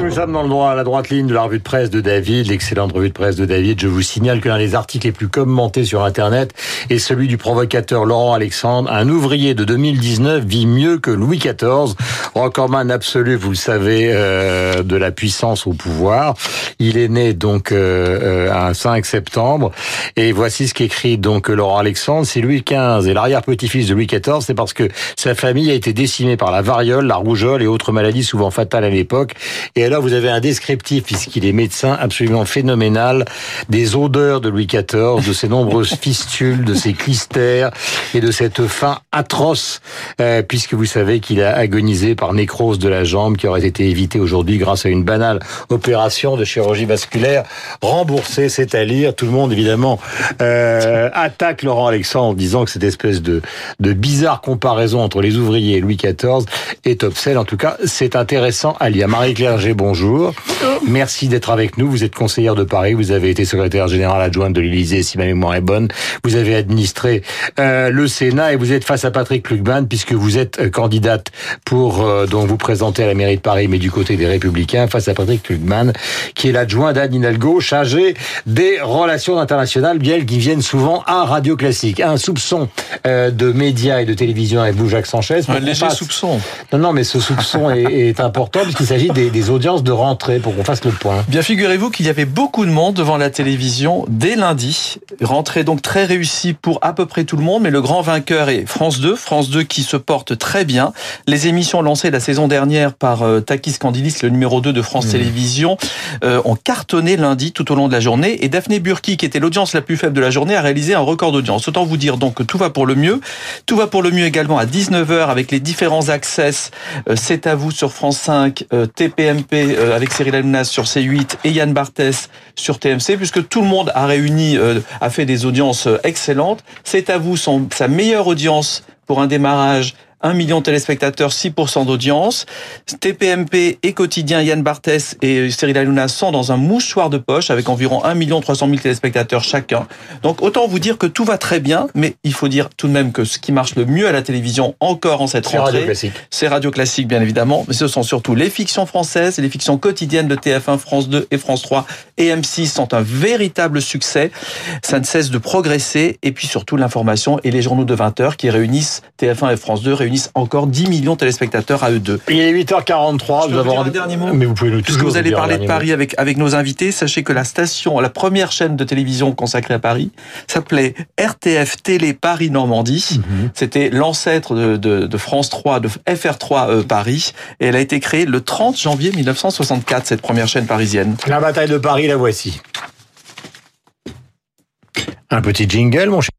Nous sommes dans le droit, à la droite ligne de la revue de presse de David, l'excellente revue de presse de David. Je vous signale que l'un des articles les plus commentés sur Internet est celui du provocateur Laurent Alexandre. Un ouvrier de 2019 vit mieux que Louis XIV. Recordman absolu, vous le savez, euh, de la puissance au pouvoir. Il est né donc euh, un 5 septembre. Et voici ce qu'écrit donc Laurent Alexandre. C'est Louis XV et l'arrière-petit-fils de Louis XIV. C'est parce que sa famille a été décimée par la variole, la rougeole et autres maladies souvent fatales à l'époque. Et alors, vous avez un descriptif, puisqu'il est médecin, absolument phénoménal, des odeurs de Louis XIV, de ses nombreuses fistules, de ses clistères et de cette faim atroce, euh, puisque vous savez qu'il a agonisé par nécrose de la jambe qui aurait été évitée aujourd'hui grâce à une banale opération de chirurgie vasculaire remboursée, c'est à lire. Tout le monde, évidemment, euh, attaque Laurent Alexandre en disant que cette espèce de, de bizarre comparaison entre les ouvriers et Louis XIV est obscène. En tout cas, c'est intéressant à lire. Marie-Claire G, bonjour. Merci d'être avec nous. Vous êtes conseillère de Paris. Vous avez été secrétaire générale adjointe de l'Élysée, si ma mémoire est bonne. Vous avez administré euh, le Sénat et vous êtes face à Patrick Lucban puisque vous êtes euh, candidate pour euh, donc vous présenter à la mairie de Paris, mais du côté des Républicains, face à Patrick Lucban, qui est l'adjoint d'Anne Hidalgo, chargé des relations internationales, bien qui viennent souvent à Radio Classique. Un soupçon euh, de médias et de télévision avec vous, Jacques Sanchez. Un léger soupçon. Non, non, mais ce soupçon est, est important puisqu'il s'agit des, des, audiences de rentrée pour qu'on fasse le point. Bien, figurez-vous qu'il y avait beaucoup de monde devant la télévision dès lundi. Rentrée donc très réussie pour à peu près tout le monde, mais le grand vainqueur est France 2. France 2 qui se porte très bien. Les émissions lancées la saison dernière par euh, Takis Candilis, le numéro 2 de France mmh. Télévisions, euh, ont cartonné lundi tout au long de la journée. Et Daphné Burki, qui était l'audience la plus faible de la journée, a réalisé un record d'audience. Autant vous dire donc que tout va pour le mieux. Tout va pour le mieux également à 19h avec les différents access. Euh, C'est à vous sur France 5, euh, TPMP euh, avec Cyril Hanouna sur C8 et Yann Barthès sur TMC, puisque tout le monde a réuni, euh, a fait des audiences excellentes. C'est à vous son, sa meilleure audience pour un démarrage 1 million de téléspectateurs, 6% d'audience. TPMP et quotidien Yann Barthès et Cyril Hanouna sont dans un mouchoir de poche avec environ 1 million 300 000 téléspectateurs chacun. Donc autant vous dire que tout va très bien, mais il faut dire tout de même que ce qui marche le mieux à la télévision encore en cette rentrée, c'est Radio Classique bien évidemment, mais ce sont surtout les fictions françaises les fictions quotidiennes de TF1, France 2 et France 3 et M6 sont un véritable succès. Ça ne cesse de progresser et puis surtout l'information et les journaux de 20 heures qui réunissent TF1 et France 2 réunissent encore 10 millions de téléspectateurs à eux deux. Il est 8h43. Je vous avoir un dernier mot. Mais vous pouvez nous Puisque vous allez parler de Paris avec, avec nos invités, sachez que la station, la première chaîne de télévision consacrée à Paris, s'appelait RTF Télé Paris Normandie. Mm -hmm. C'était l'ancêtre de, de, de, France 3, de FR3 euh, Paris. Et elle a été créée le 30 janvier 1964, cette première chaîne parisienne. La bataille de Paris, la voici. Un petit jingle, mon cher.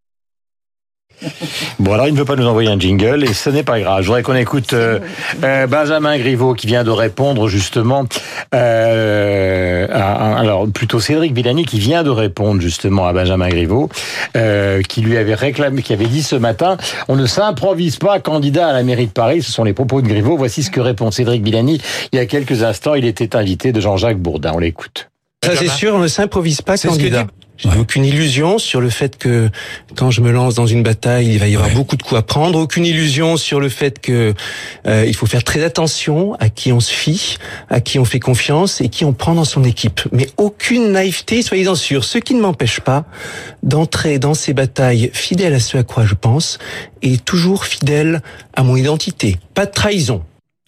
Bon, alors il ne veut pas nous envoyer un jingle et ce n'est pas grave. Je voudrais qu'on écoute euh, euh, Benjamin Griveaux qui vient de répondre justement. Euh, à, alors plutôt Cédric Villani qui vient de répondre justement à Benjamin Griveaux, euh, qui lui avait réclamé, qui avait dit ce matin, on ne s'improvise pas candidat à la mairie de Paris. Ce sont les propos de Griveaux. Voici ce que répond Cédric Villani. Il y a quelques instants, il était invité de Jean-Jacques Bourdin. On l'écoute. Ça c'est sûr, on ne s'improvise pas candidat. J'ai ouais. aucune illusion sur le fait que quand je me lance dans une bataille, il va y avoir ouais. beaucoup de coups à prendre. Aucune illusion sur le fait que euh, il faut faire très attention à qui on se fie, à qui on fait confiance et qui on prend dans son équipe. Mais aucune naïveté, soyez-en sûrs. Ce qui ne m'empêche pas d'entrer dans ces batailles fidèle à ce à quoi je pense et toujours fidèle à mon identité. Pas de trahison.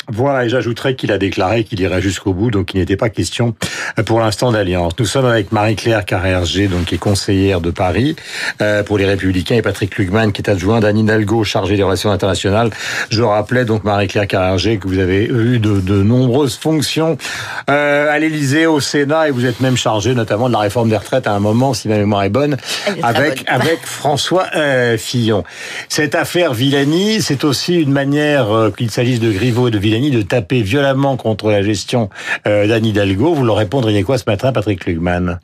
Voilà, et j'ajouterais qu'il a déclaré qu'il irait jusqu'au bout, donc il n'était pas question pour l'instant d'alliance. Nous sommes avec Marie-Claire Carrère-G, donc qui est conseillère de Paris euh, pour les Républicains, et Patrick Lugman, qui est adjoint d'Anne Hidalgo, chargé des relations internationales. Je rappelais donc Marie-Claire Carrère-G que vous avez eu de, de nombreuses fonctions euh, à l'Élysée, au Sénat, et vous êtes même chargé notamment de la réforme des retraites à un moment, si ma mémoire est bonne, est avec bonne. avec François euh, Fillon. Cette affaire Villani, c'est aussi une manière euh, qu'il s'agisse de Griveaux et de Villani de taper violemment contre la gestion euh, d'Anne Hidalgo. Vous leur répondriez quoi ce matin, Patrick Lugman?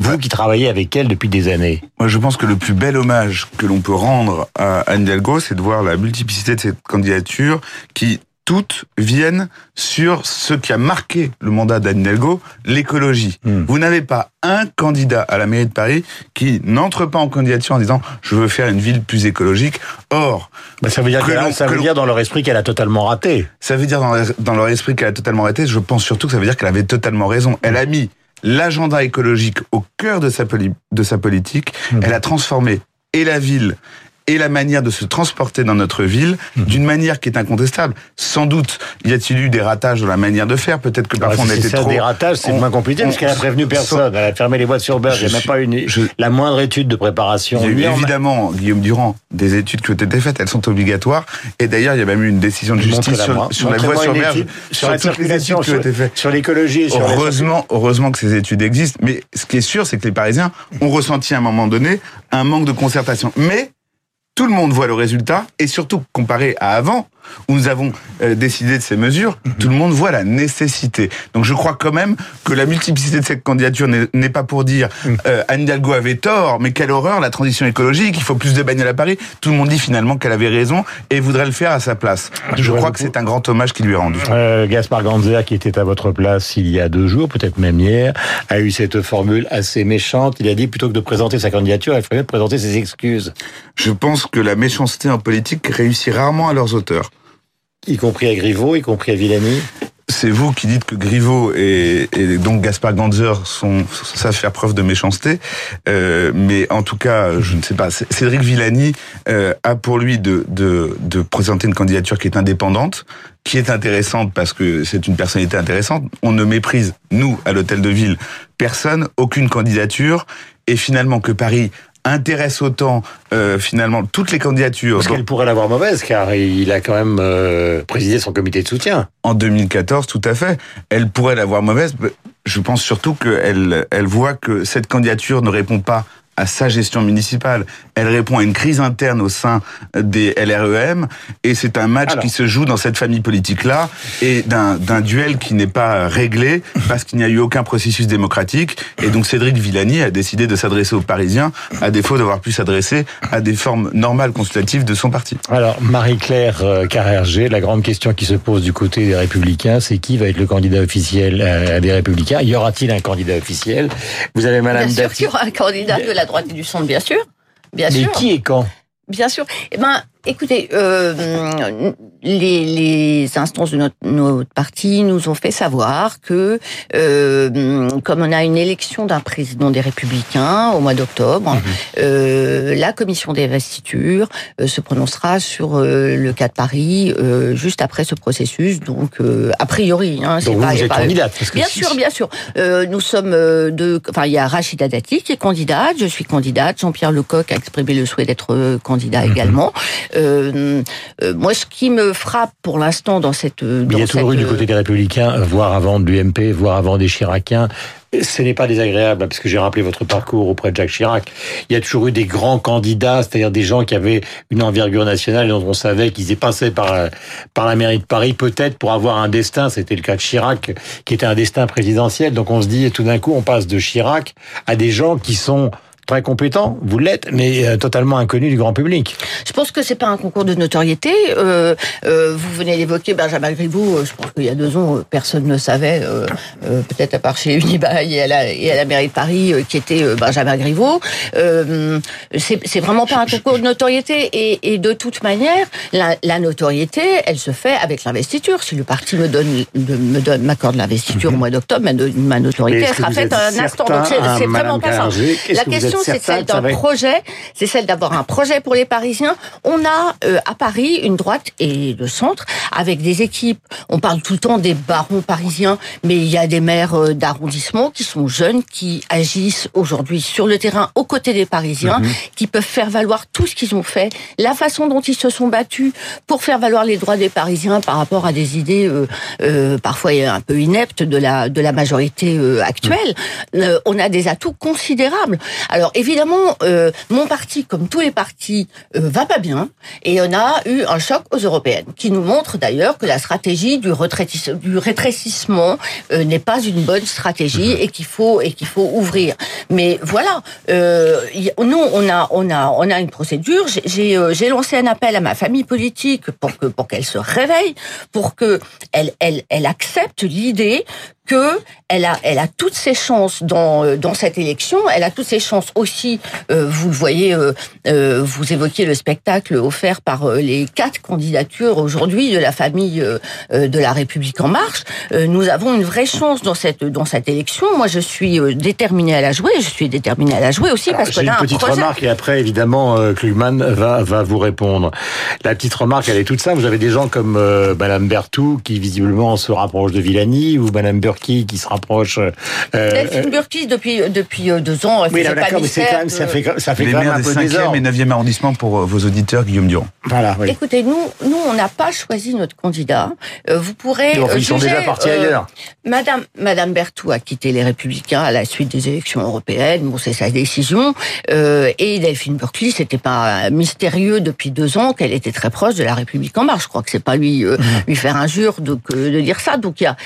Vous qui travaillez avec elle depuis des années. Moi, je pense que le plus bel hommage que l'on peut rendre à Anne Hidalgo, c'est de voir la multiplicité de cette candidature qui toutes viennent sur ce qui a marqué le mandat d'Anne Hidalgo, l'écologie. Hmm. Vous n'avez pas un candidat à la mairie de Paris qui n'entre pas en candidature en disant je veux faire une ville plus écologique. Or, bah, ça veut dire, ça veut dire dans leur esprit qu'elle a totalement raté. Ça veut dire dans, dans leur esprit qu'elle a totalement raté. Je pense surtout que ça veut dire qu'elle avait totalement raison. Elle a mis l'agenda écologique au cœur de sa, de sa politique. Hmm. Elle a transformé et la ville et la manière de se transporter dans notre ville mhm. d'une manière qui est incontestable. Sans doute, y a-t-il eu des ratages dans la manière de faire Peut-être que ah, parfois on était ça, trop... Des ratages, c'est moins compliqué parce qu'elle a prévenu personne. Elle a fermé les boîtes sur beurre. Il n'y a même pas une, la moindre étude de préparation. Il y a eu évidemment, Guillaume Durand, des études qui ont été faites. Elles sont obligatoires. Et d'ailleurs, il y a même eu une décision de justice sur, sur la voie sur berge, sur, toutes les études qui ont été faites. Sur l'écologie. Heureusement, heureusement que ces études existent. Mais ce qui est sûr, c'est que les Parisiens ont ressenti à un moment donné un manque de concertation. Mais tout le monde voit le résultat et surtout comparé à avant, où nous avons euh, décidé de ces mesures, mhm. tout le monde voit la nécessité. Donc je crois quand même que la multiplicité de cette candidature n'est pas pour dire mhm. euh, Anne Hidalgo avait tort, mais quelle horreur, la transition écologique, il faut plus de bagnoles à Paris. Tout le monde dit finalement qu'elle avait raison et voudrait le faire à sa place. Ah, je, crois que c'est un grand hommage qui lui est rendu. Euh, Gaspard Ganzer, qui était à votre place il y a deux jours, peut-être même hier, a eu cette formule assez méchante. Il a dit plutôt que de présenter sa candidature, il fallait présenter ses excuses. Je pense que la méchanceté en politique réussit rarement à leurs auteurs. Y compris à Griveaux, y compris à Villani c'est vous qui dites que Griveaux et, donc Gaspard Ganzer sont savent faire preuve de méchanceté, euh, mais en tout cas, je ne sais pas. Cédric Villani euh, a pour lui de, de, de présenter une candidature qui est indépendante, qui est intéressante parce que c'est une personnalité intéressante. On ne méprise nous à l'hôtel de ville personne, aucune candidature, et finalement que Paris intéresse autant euh, finalement toutes les candidatures. Parce qu'elle pourrait l'avoir mauvaise, car il a quand même euh, présidé son comité de soutien. En 2014, tout à fait. Elle pourrait l'avoir mauvaise. Je pense surtout qu'elle elle voit que cette candidature ne répond pas à sa gestion municipale. Elle répond à une crise interne au sein des LREM et c'est un match qui se joue dans cette famille politique-là et d'un duel qui n'est pas réglé parce qu'il n'y a eu aucun processus démocratique. Et donc Cédric Villani a décidé de s'adresser aux Parisiens à défaut d'avoir pu s'adresser à des formes normales consultatives de son parti. Alors Marie-Claire euh, Carrerger, la grande question qui se pose du côté des Républicains, c'est qui va être le candidat officiel euh, des Républicains? Y aura-t-il un candidat officiel? Vous avez Madame Bien sûr qu'il y aura un candidat de la droite et du centre, bien sûr. Bien Mais qui et quand? Bien sûr. Eh ben, Écoutez, euh, les, les, instances de notre, notre, parti nous ont fait savoir que, euh, comme on a une élection d'un président des Républicains au mois d'octobre, mhm. euh, la commission des investitures euh, se prononcera sur euh, le cas de Paris euh, juste après ce processus. Donc, a priori, hein, c'est pas, vous êtes candidate. bien sûr, bien sûr. nous sommes deux. Enfin, il y a Rachida Dati qui est candidate. Je suis candidate. Jean-Pierre Lecoq a exprimé le souhait d'être candidat mhm. également. Euh, euh, moi, ce qui me frappe pour l'instant dans cette... il y a toujours eu du côté des Républicains, voire avant de l'UMP, voire avant des Chiraciens, ce n'est pas désagréable, hein, parce que j'ai rappelé votre parcours auprès de Jacques Chirac. Il y a toujours eu des grands candidats, c'est-à-dire des gens qui avaient une envergure nationale et dont on savait qu'ils étaient passés par, par la mairie de Paris, peut-être pour avoir un destin. C'était le cas de Chirac, qui était un destin présidentiel. Donc on se dit, et tout d'un coup, on passe de Chirac à des gens qui sont très compétent, vous l'êtes, mais euh, totalement inconnu du grand public. Je pense que c'est pas un concours de notoriété. Euh, euh, vous venez d'évoquer Benjamin Griveaux. Je pense qu'il y a deux ans, personne ne savait, peut-être à part chez Unibail et à la, et à la mairie de Paris, qui était Benjamin Griveaux. c'est vraiment pas un concours de notoriété. Et, et de toute manière, la, la, notoriété, elle se fait avec l'investiture. Si le parti me donne, me donne, m'accorde l'investiture au mhm. mois d'octobre, ma, notoriété, elle sera faite un instant. Donc c'est vraiment pas ça. La question c'est celle d'un projet, c'est celle d'avoir un projet pour les Parisiens. On a euh, à Paris une droite et le centre avec des équipes. On parle tout le temps des barons parisiens, mais il y a des maires euh, d'arrondissement qui sont jeunes, qui agissent aujourd'hui sur le terrain aux côtés des Parisiens, mhm. qui peuvent faire valoir tout ce qu'ils ont fait, la façon dont ils se sont battus pour faire valoir les droits des Parisiens par rapport à des idées euh, euh parfois un peu ineptes de la de la majorité actuelle. on a des atouts considérables. Alors Alors évidemment, euh, mon parti, comme tous les partis, euh, va pas bien, et on a eu un choc aux européennes, qui nous montre d'ailleurs que la stratégie du, du rétrécissement euh, n'est pas une bonne stratégie et qu'il faut et qu'il faut ouvrir. Mais voilà, euh, nous on a on a on a une procédure. J'ai euh, j'ai lancé un appel à ma famille politique pour que pour qu'elle se réveille, pour que elle elle elle accepte l'idée que elle a, elle a toutes ses chances dans euh, dans cette élection. Elle a toutes ses chances aussi. Euh, vous le voyez, euh, euh vous évoquiez le spectacle offert par les quatre candidatures aujourd'hui de la famille de la République en marche. nous avons une vraie chance dans cette dans cette élection. Moi, je suis déterminée à la jouer. Je suis déterminée à la jouer aussi parce que j'ai une petite remarque et après évidemment Klugman va va vous répondre. La petite remarque, elle est toute simple. Vous avez des gens comme Madame Berthoud qui visiblement se rapproche de Villani ou Madame Burke qui qui se rapproche. Euh, Delphine Burki depuis depuis euh, deux ans. Oui, d'accord, mais c'est quand même ça fait ça fait quand même un peu 5e et 9e arrondissement pour euh, vos auditeurs, Guillaume Durand. Voilà. Oui. Écoutez, nous nous on n'a pas choisi notre candidat. vous pourrez. ils sont déjà partis ailleurs. Madame Madame Berthoud a quitté les Républicains à la suite des élections européennes. Bon, c'est sa décision. et Delphine Burki, c'était pas mystérieux depuis deux ans qu'elle était très proche de la République en marche. Je crois que c'est pas lui mmh. lui faire injure de, de dire ça. Donc il y a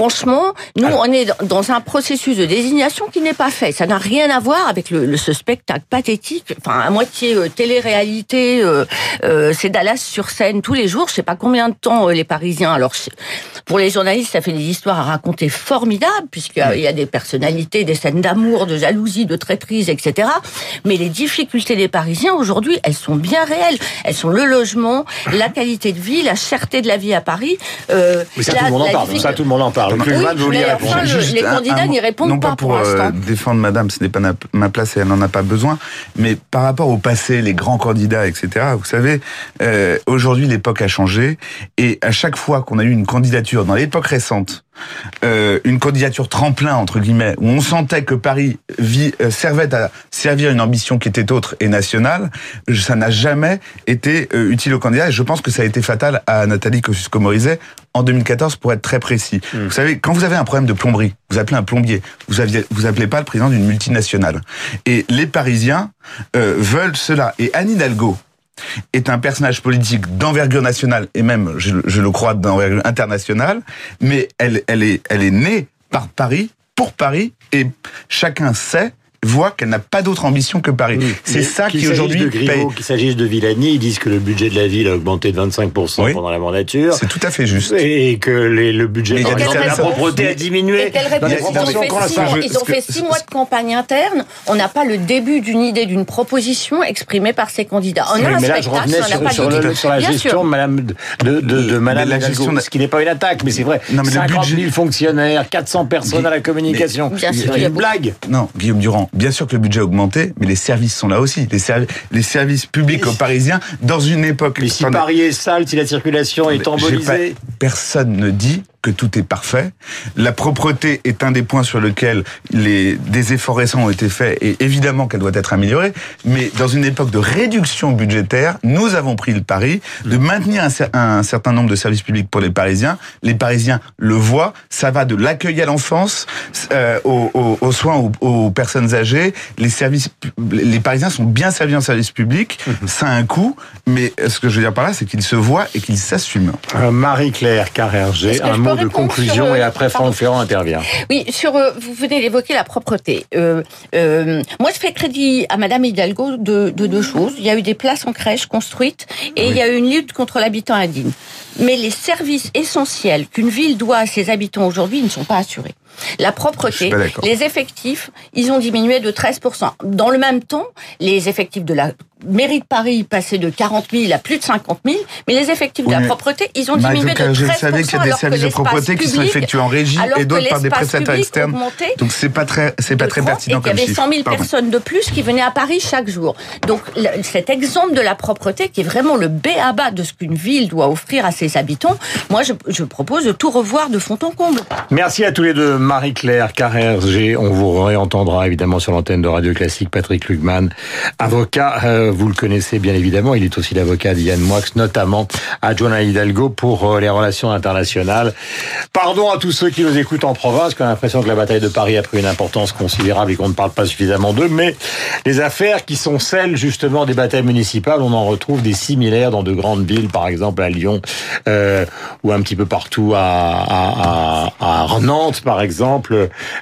franchement, nous, on est dans un processus de désignation qui n'est pas fait. Ça n'a rien à voir avec le, ce spectacle pathétique, enfin à moitié euh, télé-réalité. Euh, euh, c'est Dallas sur scène tous les jours. Je sais pas combien de temps les Parisiens. Alors pour les journalistes, ça fait des histoires à raconter formidables puisqu'il y a des personnalités, des scènes d'amour, de jalousie, de traîtrise, etc. Mais les difficultés des Parisiens aujourd'hui, elles sont bien réelles. Elles sont le logement, la qualité de vie, la cherté de la vie à Paris. Euh, ça, tout le monde en parle. Ça, tout le monde en parle les candidats n'y répondent non pas, pour, euh, défendre Madame, ce n'est pas ma place et elle n'en a pas besoin. Mais par rapport au passé, les grands candidats, etc. Vous savez, euh, aujourd'hui l'époque a changé et à chaque fois qu'on a eu une candidature dans l'époque récente euh, une candidature tremplin entre guillemets où on sentait que Paris vit, euh, servait à servir une ambition qui était autre et nationale, ça n'a jamais été euh, utile aux candidats et je pense que ça a été fatal à Nathalie Kosciusko-Morizet en 2014 pour être très précis. Hmm. Vous savez, quand vous avez un problème de plomberie, vous appelez un plombier, vous aviez, vous appelez pas le président d'une multinationale. Et les Parisiens veulent cela. Et Anne Hidalgo, est un personnage politique d'envergure nationale et même, je, le crois, d'envergure internationale, mais elle, elle, est, elle est née par Paris, pour Paris, et chacun sait voit qu'elle n'a pas d'autre ambition que Paris. C'est ça qui aujourd'hui paye. Qu'il s'agisse de Villani, ils disent que le budget de la ville a augmenté de 25% pendant la mandature. C'est tout à fait juste. Et que le budget de la propreté a diminué. ils, ont fait six, mois de campagne interne. On n'a pas le début d'une idée, d'une proposition exprimée par ces candidats. On a un spectacle, on n'a pas sur, la gestion Madame de, de, Madame la gestion, ce qui n'est pas une attaque, mais c'est vrai. Non, mais 50 000 fonctionnaires, 400 personnes à la communication. C'est une blague. Non, Guillaume Durand, bien sûr que le budget a augmenté, mais les services sont là aussi. Les, les services publics aux Parisiens, dans une époque... Mais si Paris est sale, si la circulation est embolisée... Personne ne dit que tout est parfait. La propreté est un des points sur lesquels les, des efforts récents ont été faits et évidemment qu'elle doit être améliorée. Mais dans une époque de réduction budgétaire, nous avons pris le pari de maintenir un, certain nombre de services publics pour les Parisiens. Les Parisiens le voient. Ça va de l'accueil à l'enfance euh, aux, aux, soins aux, aux, personnes âgées. Les services, les Parisiens sont bien servis en service public. Mhm. Ça a un coût, mais ce que je veux dire par là, c'est qu'ils se voient et qu'ils s'assument. Euh, Marie-Claire Carrerger, un de conclusion et après Franck Ferrand intervient. Oui, sur euh, vous venez d'évoquer la propreté. Euh, euh, moi, je fais crédit à Madame Hidalgo de, de, deux choses. Il y a eu des places en crèche construites et il y a eu une lutte contre l'habitant indigne. Mais les services essentiels qu'une ville doit à ses habitants aujourd'hui ne sont pas assurés. La propreté, les effectifs, ils ont diminué de 13%. Dans le même temps, les effectifs de la mairie de Paris passaient de 40 000 à plus de 50 000, mais les effectifs de la propreté, ils ont diminué de 13%. Je savais qu'il y a des services de propreté qui sont effectués en régie et d'autres par des prestataires externes. Donc c'est pas très, c'est pas très pertinent comme Il y avait 100 000 personnes de plus qui venaient à Paris chaque jour. Donc cet exemple de la propreté, qui est vraiment le B à bas de ce qu'une ville doit offrir à ses habitants, moi je, je propose de tout revoir de fond en comble. Merci à tous les deux. Marie-Claire Carrère-G. On vous réentendra évidemment sur l'antenne de Radio Classique. Patrick Lugman, avocat, euh, vous le connaissez bien évidemment. Il est aussi l'avocat d'Yann Moix, notamment à Joana Hidalgo pour euh, les relations internationales. Pardon à tous ceux qui nous écoutent en province, qui ont l'impression que la bataille de Paris a pris une importance considérable et qu'on ne parle pas suffisamment d'eux, mais les affaires qui sont celles justement des batailles municipales, on en retrouve des similaires dans de grandes villes, par exemple à Lyon euh, ou un petit peu partout à, à, à Nantes, par exemple.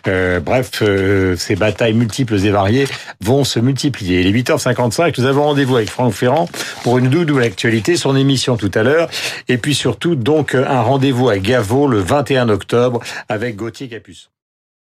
Euh, bref, euh, ces batailles multiples et variées vont se multiplier. Il est 8h55, nous avons rendez-vous avec Franck Ferrand pour une double actualité, son émission tout à l'heure, et puis surtout donc un rendez-vous à Gaveau le 21 octobre avec Gauthier Capus.